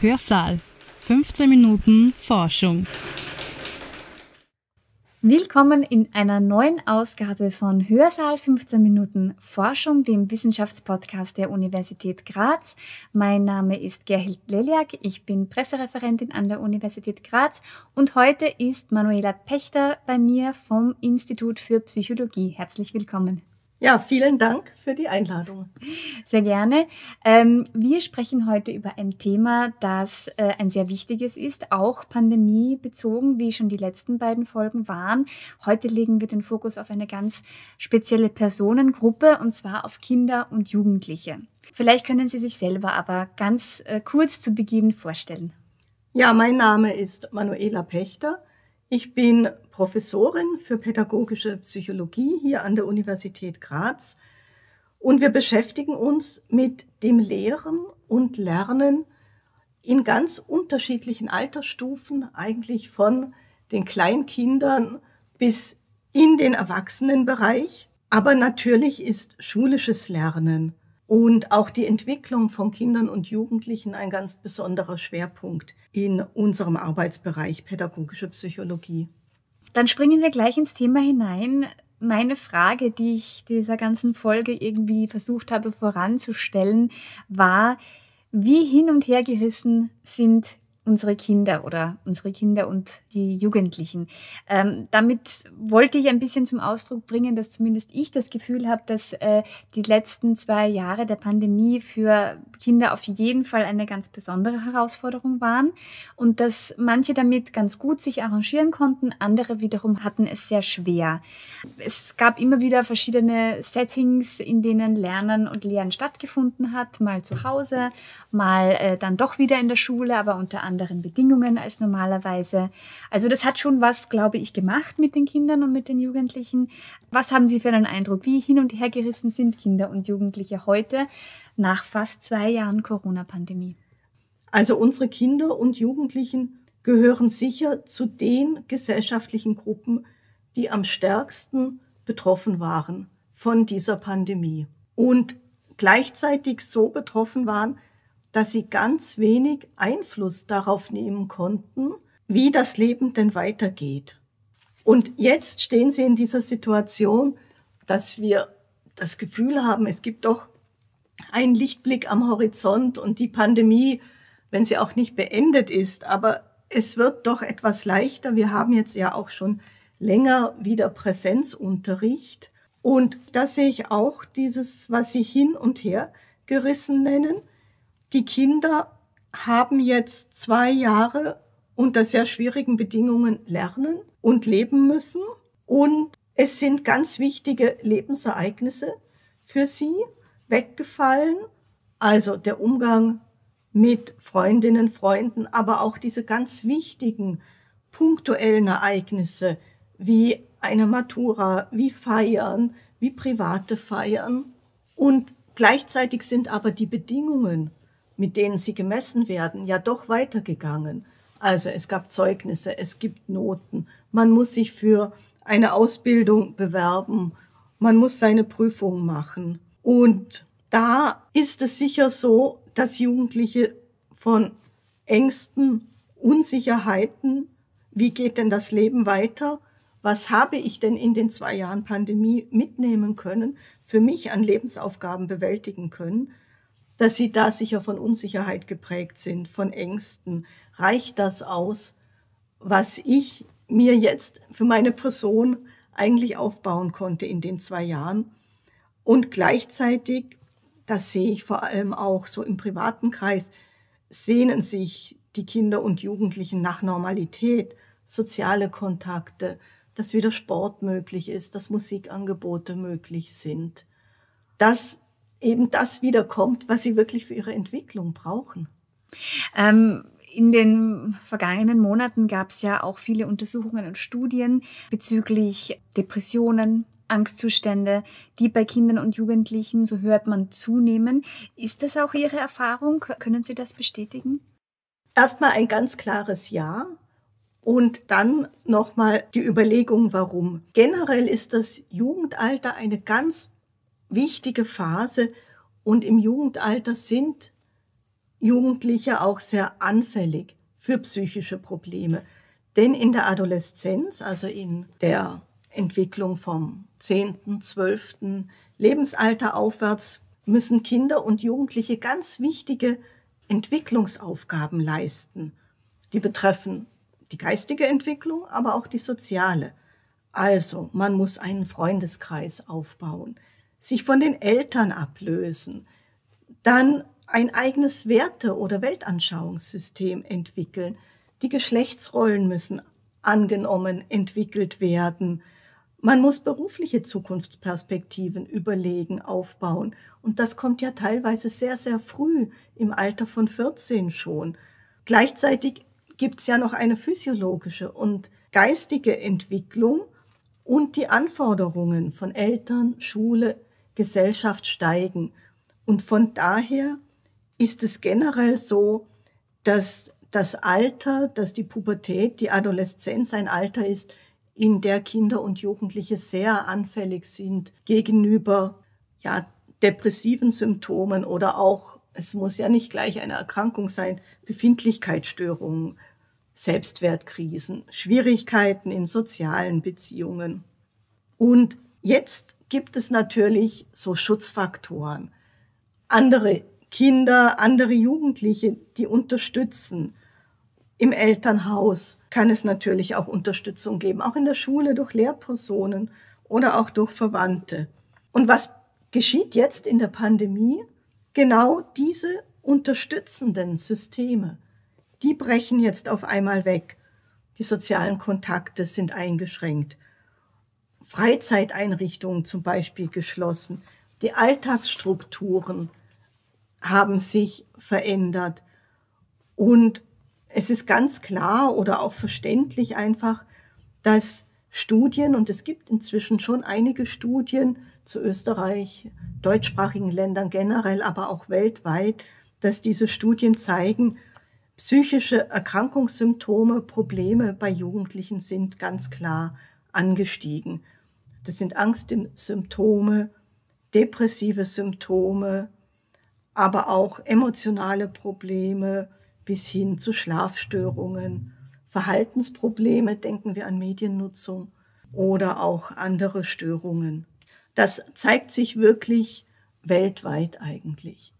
Hörsaal. 15 Minuten Forschung. Willkommen in einer neuen Ausgabe von Hörsaal 15 Minuten Forschung, dem Wissenschaftspodcast der Universität Graz. Mein Name ist Gerhild Leliak, ich bin Pressereferentin an der Universität Graz und heute ist Manuela Pechter bei mir vom Institut für Psychologie. Herzlich willkommen. Ja, vielen Dank für die Einladung. Sehr gerne. Ähm, wir sprechen heute über ein Thema, das äh, ein sehr wichtiges ist, auch pandemiebezogen, wie schon die letzten beiden Folgen waren. Heute legen wir den Fokus auf eine ganz spezielle Personengruppe, und zwar auf Kinder und Jugendliche. Vielleicht können Sie sich selber aber ganz äh, kurz zu Beginn vorstellen. Ja, mein Name ist Manuela Pechter. Ich bin Professorin für pädagogische Psychologie hier an der Universität Graz und wir beschäftigen uns mit dem Lehren und Lernen in ganz unterschiedlichen Altersstufen, eigentlich von den Kleinkindern bis in den Erwachsenenbereich. Aber natürlich ist schulisches Lernen und auch die Entwicklung von Kindern und Jugendlichen ein ganz besonderer Schwerpunkt in unserem Arbeitsbereich pädagogische Psychologie. Dann springen wir gleich ins Thema hinein. Meine Frage, die ich dieser ganzen Folge irgendwie versucht habe voranzustellen, war, wie hin und her gerissen sind unsere Kinder oder unsere Kinder und die Jugendlichen. Ähm, damit wollte ich ein bisschen zum Ausdruck bringen, dass zumindest ich das Gefühl habe, dass äh, die letzten zwei Jahre der Pandemie für Kinder auf jeden Fall eine ganz besondere Herausforderung waren und dass manche damit ganz gut sich arrangieren konnten, andere wiederum hatten es sehr schwer. Es gab immer wieder verschiedene Settings, in denen Lernen und Lehren stattgefunden hat, mal zu Hause, mal äh, dann doch wieder in der Schule, aber unter anderem anderen Bedingungen als normalerweise. Also das hat schon was, glaube ich, gemacht mit den Kindern und mit den Jugendlichen. Was haben Sie für einen Eindruck? Wie hin und her gerissen sind Kinder und Jugendliche heute nach fast zwei Jahren Corona-Pandemie? Also unsere Kinder und Jugendlichen gehören sicher zu den gesellschaftlichen Gruppen, die am stärksten betroffen waren von dieser Pandemie und gleichzeitig so betroffen waren, dass sie ganz wenig Einfluss darauf nehmen konnten, wie das Leben denn weitergeht. Und jetzt stehen sie in dieser Situation, dass wir das Gefühl haben, es gibt doch einen Lichtblick am Horizont und die Pandemie, wenn sie auch nicht beendet ist, aber es wird doch etwas leichter. Wir haben jetzt ja auch schon länger wieder Präsenzunterricht. Und da sehe ich auch dieses, was Sie hin und her gerissen nennen die Kinder haben jetzt zwei Jahre unter sehr schwierigen Bedingungen lernen und leben müssen. Und es sind ganz wichtige Lebensereignisse für sie weggefallen. Also der Umgang mit Freundinnen, Freunden, aber auch diese ganz wichtigen punktuellen Ereignisse wie eine Matura, wie Feiern, wie private Feiern. Und gleichzeitig sind aber die Bedingungen mit denen sie gemessen werden, ja doch weitergegangen. Also es gab Zeugnisse, es gibt Noten, man muss sich für eine Ausbildung bewerben, man muss seine Prüfung machen. Und da ist es sicher so, dass Jugendliche von Ängsten, Unsicherheiten, wie geht denn das Leben weiter? Was habe ich denn in den zwei Jahren Pandemie mitnehmen können, für mich an Lebensaufgaben bewältigen können? Dass sie da sicher von Unsicherheit geprägt sind, von Ängsten. Reicht das aus, was ich mir jetzt für meine Person eigentlich aufbauen konnte in den zwei Jahren? Und gleichzeitig, das sehe ich vor allem auch so im privaten Kreis, sehnen sich die Kinder und Jugendlichen nach Normalität, soziale Kontakte, dass wieder Sport möglich ist, dass Musikangebote möglich sind. Das eben das wiederkommt, was sie wirklich für ihre Entwicklung brauchen. Ähm in den vergangenen Monaten gab es ja auch viele Untersuchungen und Studien bezüglich Depressionen, Angstzustände, die bei Kindern und Jugendlichen, so hört man, zunehmen. Ist das auch Ihre Erfahrung? Können Sie das bestätigen? Erstmal ein ganz klares Ja. Und dann nochmal die Überlegung, warum. Generell ist das Jugendalter eine ganz wichtige Phase und im Jugendalter sind Jugendliche auch sehr anfällig für psychische Probleme. Denn in der Adoleszenz, also in der Entwicklung vom 10., 12. Lebensalter aufwärts, müssen Kinder und Jugendliche ganz wichtige Entwicklungsaufgaben leisten. Die betreffen die geistige Entwicklung, aber auch die soziale. Also, man muss einen Freundeskreis aufbauen, sich von den Eltern ablösen, dann ein eigenes Werte- oder Weltanschauungssystem entwickeln. Die Geschlechtsrollen müssen angenommen, entwickelt werden. Man muss berufliche Zukunftsperspektiven überlegen, aufbauen. Und das kommt ja teilweise sehr, sehr früh, im Alter von 14 schon. Gleichzeitig gibt es ja noch eine physiologische und geistige Entwicklung und die Anforderungen von Eltern, Schule, Gesellschaft steigen. Und von daher ist es generell so, dass das Alter, dass die Pubertät, die Adoleszenz ein Alter ist, in der Kinder und Jugendliche sehr anfällig sind gegenüber ja, depressiven Symptomen oder auch, es muss ja nicht gleich eine Erkrankung sein, Befindlichkeitsstörungen, Selbstwertkrisen, Schwierigkeiten in sozialen Beziehungen. Und jetzt gibt es natürlich so Schutzfaktoren. Andere Kinder, andere Jugendliche, die unterstützen. Im Elternhaus kann es natürlich auch Unterstützung geben, auch in der Schule durch Lehrpersonen oder auch durch Verwandte. Und was geschieht jetzt in der Pandemie? Genau diese unterstützenden Systeme, die brechen jetzt auf einmal weg. Die sozialen Kontakte sind eingeschränkt. Freizeiteinrichtungen zum Beispiel geschlossen. Die Alltagsstrukturen haben sich verändert. Und es ist ganz klar oder auch verständlich einfach, dass Studien, und es gibt inzwischen schon einige Studien zu Österreich, deutschsprachigen Ländern generell, aber auch weltweit, dass diese Studien zeigen, psychische Erkrankungssymptome, Probleme bei Jugendlichen sind ganz klar angestiegen. Das sind Angstsymptome, depressive Symptome, aber auch emotionale Probleme bis hin zu Schlafstörungen, Verhaltensprobleme, denken wir an Mediennutzung oder auch andere Störungen. Das zeigt sich wirklich weltweit eigentlich.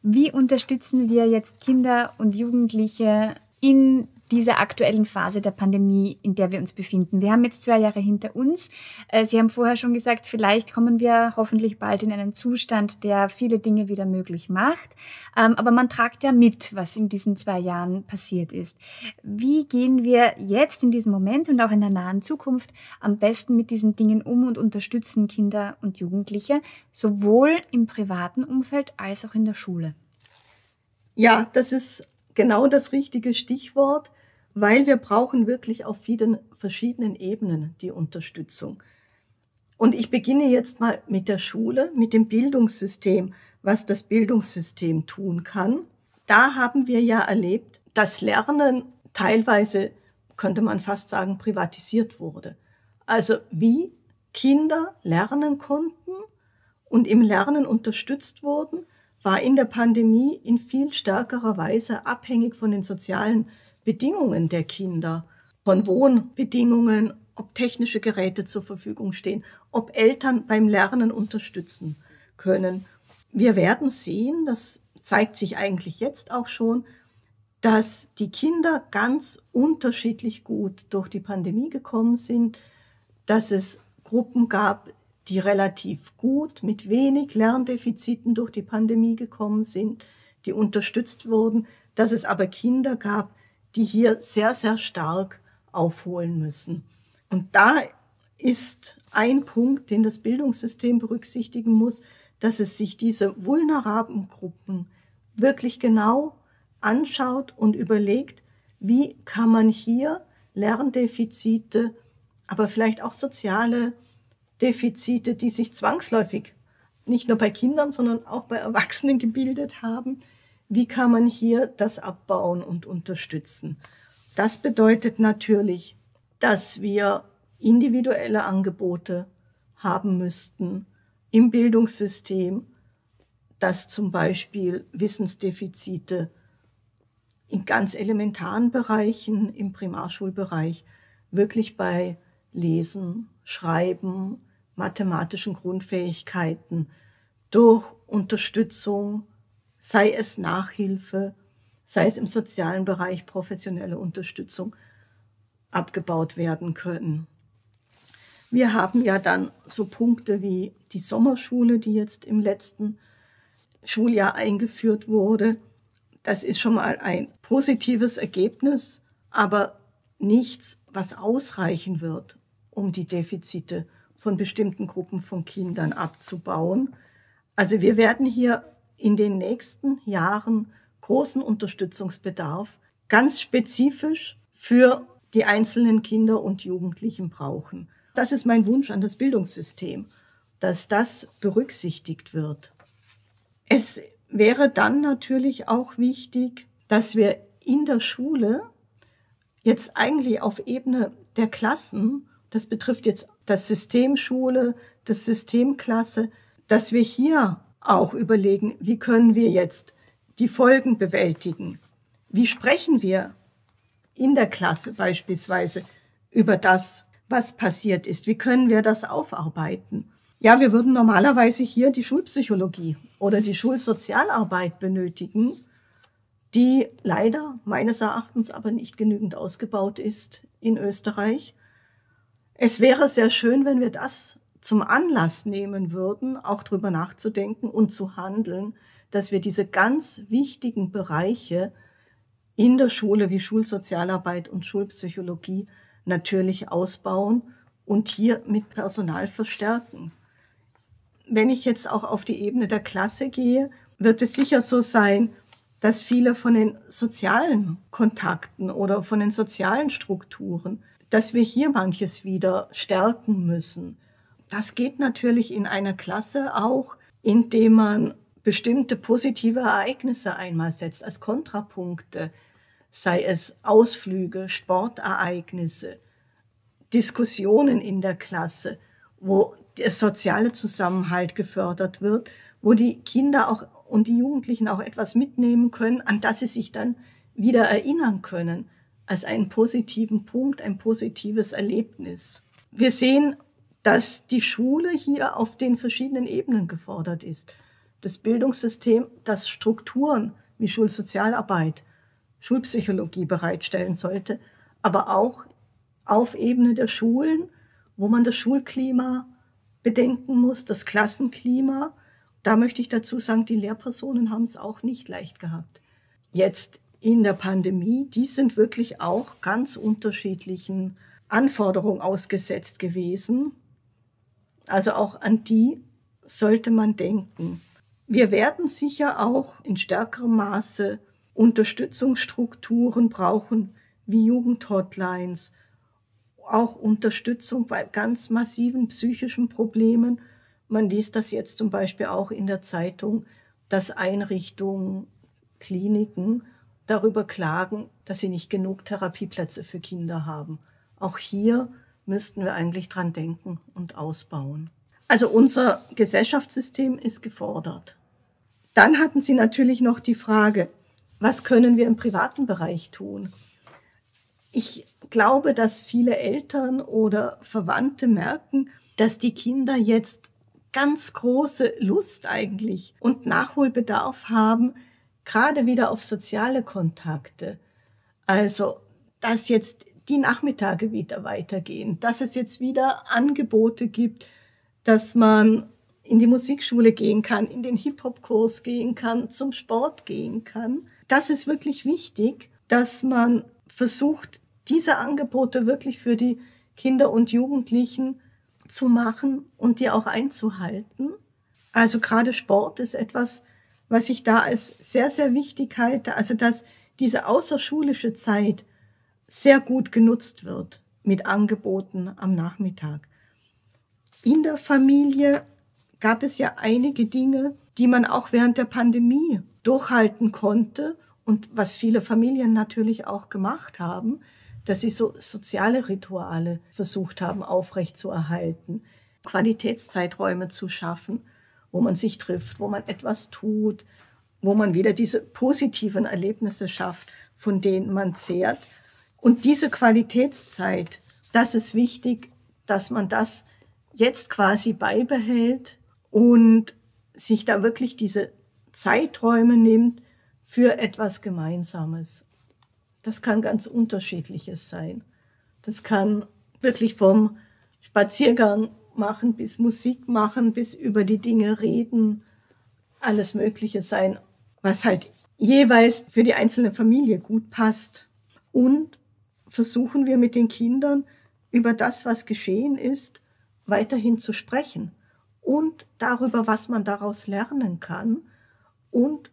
Wie unterstützen wir jetzt Kinder und Jugendliche in dieser aktuellen Phase der Pandemie, in der wir uns befinden. Wir haben jetzt zwei Jahre hinter uns. Äh, Sie haben vorher schon gesagt, vielleicht kommen wir hoffentlich bald in einen Zustand, der viele Dinge wieder möglich macht. Ähm, aber man tragt ja mit, was in diesen zwei Jahren passiert ist. Wie gehen wir jetzt in diesem Moment und auch in der nahen Zukunft am besten mit diesen Dingen um und unterstützen Kinder und Jugendliche, sowohl im privaten Umfeld als auch in der Schule? Ja, das ist genau das richtige Stichwort weil wir brauchen wirklich auf vielen verschiedenen Ebenen die Unterstützung. Und ich beginne jetzt mal mit der Schule, mit dem Bildungssystem, was das Bildungssystem tun kann. Da haben wir ja erlebt, dass Lernen teilweise, könnte man fast sagen, privatisiert wurde. Also wie Kinder lernen konnten und im Lernen unterstützt wurden, war in der Pandemie in viel stärkerer Weise abhängig von den sozialen Bedingungen der Kinder, von Wohnbedingungen, ob technische Geräte zur Verfügung stehen, ob Eltern beim Lernen unterstützen können. Wir werden sehen, das zeigt sich eigentlich jetzt auch schon, dass die Kinder ganz unterschiedlich gut durch die Pandemie gekommen sind, dass es Gruppen gab, die relativ gut mit wenig Lerndefiziten durch die Pandemie gekommen sind, die unterstützt wurden, dass es aber Kinder gab, die hier sehr, sehr stark aufholen müssen. Und da ist ein Punkt, den das Bildungssystem berücksichtigen muss, dass es sich diese vulnerablen Gruppen wirklich genau anschaut und überlegt, wie kann man hier Lerndefizite, aber vielleicht auch soziale Defizite, die sich zwangsläufig nicht nur bei Kindern, sondern auch bei Erwachsenen gebildet haben, wie kann man hier das abbauen und unterstützen? Das bedeutet natürlich, dass wir individuelle Angebote haben müssten im Bildungssystem, dass zum Beispiel Wissensdefizite in ganz elementaren Bereichen im Primarschulbereich wirklich bei Lesen, Schreiben, mathematischen Grundfähigkeiten durch Unterstützung, sei es Nachhilfe, sei es im sozialen Bereich professionelle Unterstützung, abgebaut werden können. Wir haben ja dann so Punkte wie die Sommerschule, die jetzt im letzten Schuljahr eingeführt wurde. Das ist schon mal ein positives Ergebnis, aber nichts, was ausreichen wird, um die Defizite von bestimmten Gruppen von Kindern abzubauen. Also wir werden hier in den nächsten Jahren großen Unterstützungsbedarf ganz spezifisch für die einzelnen Kinder und Jugendlichen brauchen. Das ist mein Wunsch an das Bildungssystem, dass das berücksichtigt wird. Es wäre dann natürlich auch wichtig, dass wir in der Schule jetzt eigentlich auf Ebene der Klassen, das betrifft jetzt das System Schule, das System Klasse, dass wir hier auch überlegen, wie können wir jetzt die Folgen bewältigen? Wie sprechen wir in der Klasse beispielsweise über das, was passiert ist? Wie können wir das aufarbeiten? Ja, wir würden normalerweise hier die Schulpsychologie oder die Schulsozialarbeit benötigen, die leider meines Erachtens aber nicht genügend ausgebaut ist in Österreich. Es wäre sehr schön, wenn wir das zum Anlass nehmen würden, auch darüber nachzudenken und zu handeln, dass wir diese ganz wichtigen Bereiche in der Schule wie Schulsozialarbeit und Schulpsychologie natürlich ausbauen und hier mit Personal verstärken. Wenn ich jetzt auch auf die Ebene der Klasse gehe, wird es sicher so sein, dass viele von den sozialen Kontakten oder von den sozialen Strukturen, dass wir hier manches wieder stärken müssen. Das geht natürlich in einer Klasse auch, indem man bestimmte positive Ereignisse einmal setzt als Kontrapunkte, sei es Ausflüge, Sportereignisse, Diskussionen in der Klasse, wo der soziale Zusammenhalt gefördert wird, wo die Kinder auch und die Jugendlichen auch etwas mitnehmen können, an das sie sich dann wieder erinnern können, als einen positiven Punkt, ein positives Erlebnis. Wir sehen, dass die Schule hier auf den verschiedenen Ebenen gefordert ist. Das Bildungssystem, das Strukturen wie Schulsozialarbeit, Schulpsychologie bereitstellen sollte, aber auch auf Ebene der Schulen, wo man das Schulklima bedenken muss, das Klassenklima da möchte ich dazu sagen, die Lehrpersonen haben es auch nicht leicht gehabt. Jetzt in der Pandemie, die sind wirklich auch ganz unterschiedlichen Anforderungen ausgesetzt gewesen. Also auch an die sollte man denken. Wir werden sicher auch in stärkerem Maße Unterstützungsstrukturen brauchen, wie Jugendhotlines, auch Unterstützung bei ganz massiven psychischen Problemen man liest das jetzt zum Beispiel auch in der Zeitung, dass Einrichtungen, Kliniken darüber klagen, dass sie nicht genug Therapieplätze für Kinder haben. Auch hier müssten wir eigentlich dran denken und ausbauen. Also unser Gesellschaftssystem ist gefordert. Dann hatten Sie natürlich noch die Frage, was können wir im privaten Bereich tun? Ich glaube, dass viele Eltern oder Verwandte merken, dass die Kinder jetzt ganz große Lust eigentlich und Nachholbedarf haben, gerade wieder auf soziale Kontakte. Also, dass jetzt die Nachmittage wieder weitergehen, dass es jetzt wieder Angebote gibt, dass man in die Musikschule gehen kann, in den Hip-Hop-Kurs gehen kann, zum Sport gehen kann. Das ist wirklich wichtig, dass man versucht, diese Angebote wirklich für die Kinder und Jugendlichen zu machen und die auch einzuhalten. Also gerade Sport ist etwas, was ich da als sehr, sehr wichtig halte. Also dass diese außerschulische Zeit sehr gut genutzt wird mit Angeboten am Nachmittag. In der Familie gab es ja einige Dinge, die man auch während der Pandemie durchhalten konnte und was viele Familien natürlich auch gemacht haben dass sie so soziale Rituale versucht haben aufrechtzuerhalten, Qualitätszeiträume zu schaffen, wo man sich trifft, wo man etwas tut, wo man wieder diese positiven Erlebnisse schafft, von denen man zehrt. Und diese Qualitätszeit, das ist wichtig, dass man das jetzt quasi beibehält und sich da wirklich diese Zeiträume nimmt für etwas Gemeinsames. Das kann ganz unterschiedliches sein. Das kann wirklich vom Spaziergang machen bis Musik machen, bis über die Dinge reden, alles Mögliche sein, was halt jeweils für die einzelne Familie gut passt. Und versuchen wir mit den Kindern über das, was geschehen ist, weiterhin zu sprechen und darüber, was man daraus lernen kann und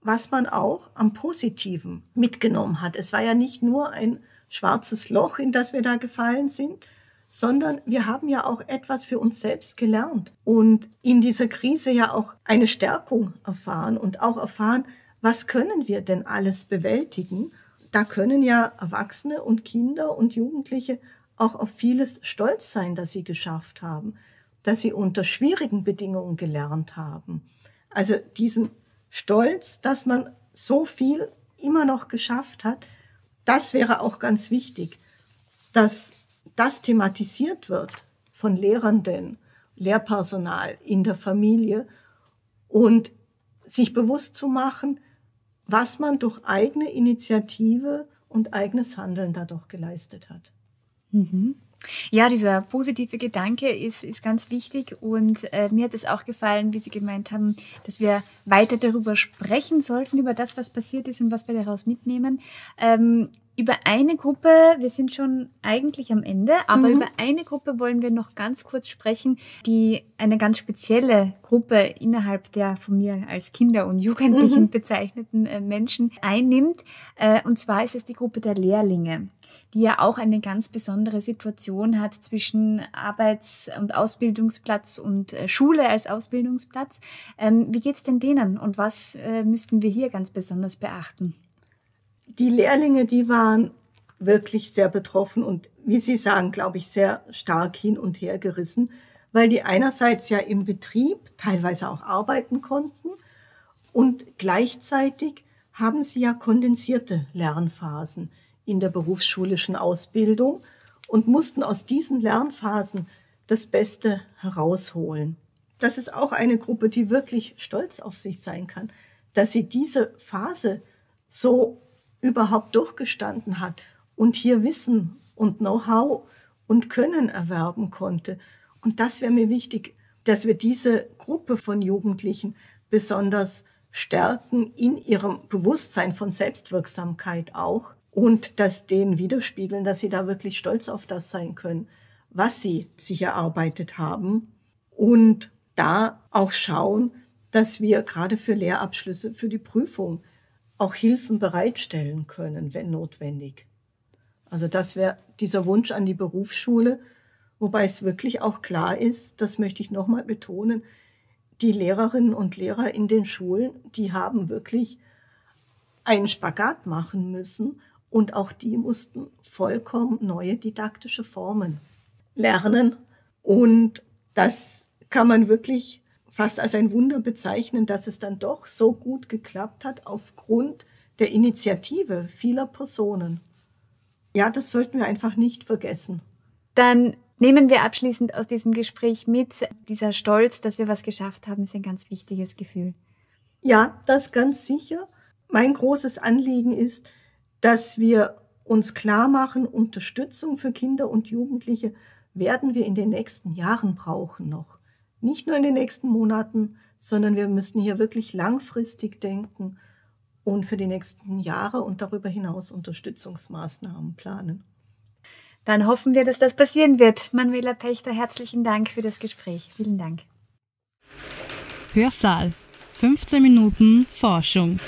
was man auch am Positiven mitgenommen hat. Es war ja nicht nur ein schwarzes Loch, in das wir da gefallen sind, sondern wir haben ja auch etwas für uns selbst gelernt und in dieser Krise ja auch eine Stärkung erfahren und auch erfahren, was können wir denn alles bewältigen. Da können ja Erwachsene und Kinder und Jugendliche auch auf vieles stolz sein, das sie geschafft haben, dass sie unter schwierigen Bedingungen gelernt haben. Also diesen Stolz, dass man so viel immer noch geschafft hat, das wäre auch ganz wichtig, dass das thematisiert wird von Lehrenden, Lehrpersonal in der Familie und sich bewusst zu machen, was man durch eigene Initiative und eigenes Handeln dadurch geleistet hat. Mhm. Ja, dieser positive Gedanke ist, ist ganz wichtig und äh, mir hat es auch gefallen, wie Sie gemeint haben, dass wir weiter darüber sprechen sollten, über das, was passiert ist und was wir daraus mitnehmen. Ähm, über eine Gruppe, wir sind schon eigentlich am Ende, aber mhm. über eine Gruppe wollen wir noch ganz kurz sprechen, die eine ganz spezielle Gruppe innerhalb der von mir als Kinder und Jugendlichen mhm. bezeichneten äh, Menschen einnimmt. Äh, und zwar ist es die Gruppe der Lehrlinge, die ja auch eine ganz besondere Situation hat zwischen Arbeits- und Ausbildungsplatz und äh, Schule als Ausbildungsplatz. Ähm, wie geht's denn denen und was müssten wir hier ganz besonders beachten? Die Lehrlinge, die waren wirklich sehr betroffen und wie Sie sagen, glaube ich, sehr stark hin und her gerissen, weil die einerseits ja im Betrieb teilweise auch arbeiten konnten und gleichzeitig haben sie ja kondensierte Lernphasen in der berufsschulischen Ausbildung und mussten aus diesen Lernphasen das Beste herausholen. Das ist auch eine Gruppe, die wirklich stolz auf sich sein kann, dass sie diese Phase so überhaupt durchgestanden hat und hier Wissen und Know-how und Können erwerben konnte. Und das wäre mir wichtig, dass wir diese Gruppe von Jugendlichen besonders stärken in ihrem Bewusstsein von Selbstwirksamkeit auch und das denen widerspiegeln, dass sie da wirklich stolz auf das sein können, was sie sich erarbeitet haben und da auch schauen, dass wir gerade für Lehrabschlüsse, für die Prüfung auch Hilfen bereitstellen können, wenn notwendig. Also das wäre dieser Wunsch an die Berufsschule, wobei es wirklich auch klar ist, das möchte ich nochmal betonen, die Lehrerinnen und Lehrer in den Schulen, die haben wirklich einen Spagat machen müssen und auch die mussten vollkommen neue didaktische Formen lernen. Und das kann man wirklich fast als ein Wunder bezeichnen, dass es dann doch so gut geklappt hat aufgrund der Initiative vieler Personen. Ja, das sollten wir einfach nicht vergessen. Dann nehmen wir abschließend aus diesem Gespräch mit, dieser Stolz, dass wir was geschafft haben, ist ein ganz wichtiges Gefühl. Ja, das ganz sicher. Mein großes Anliegen ist, dass wir uns klar machen, Unterstützung für Kinder und Jugendliche werden wir in den nächsten Jahren brauchen noch. Nicht nur in den nächsten Monaten, sondern wir müssen hier wirklich langfristig denken und für die nächsten Jahre und darüber hinaus Unterstützungsmaßnahmen planen. Dann hoffen wir, dass das passieren wird. Manuela Pechter, herzlichen Dank für das Gespräch. Vielen Dank. Hörsaal. 15 Minuten Forschung.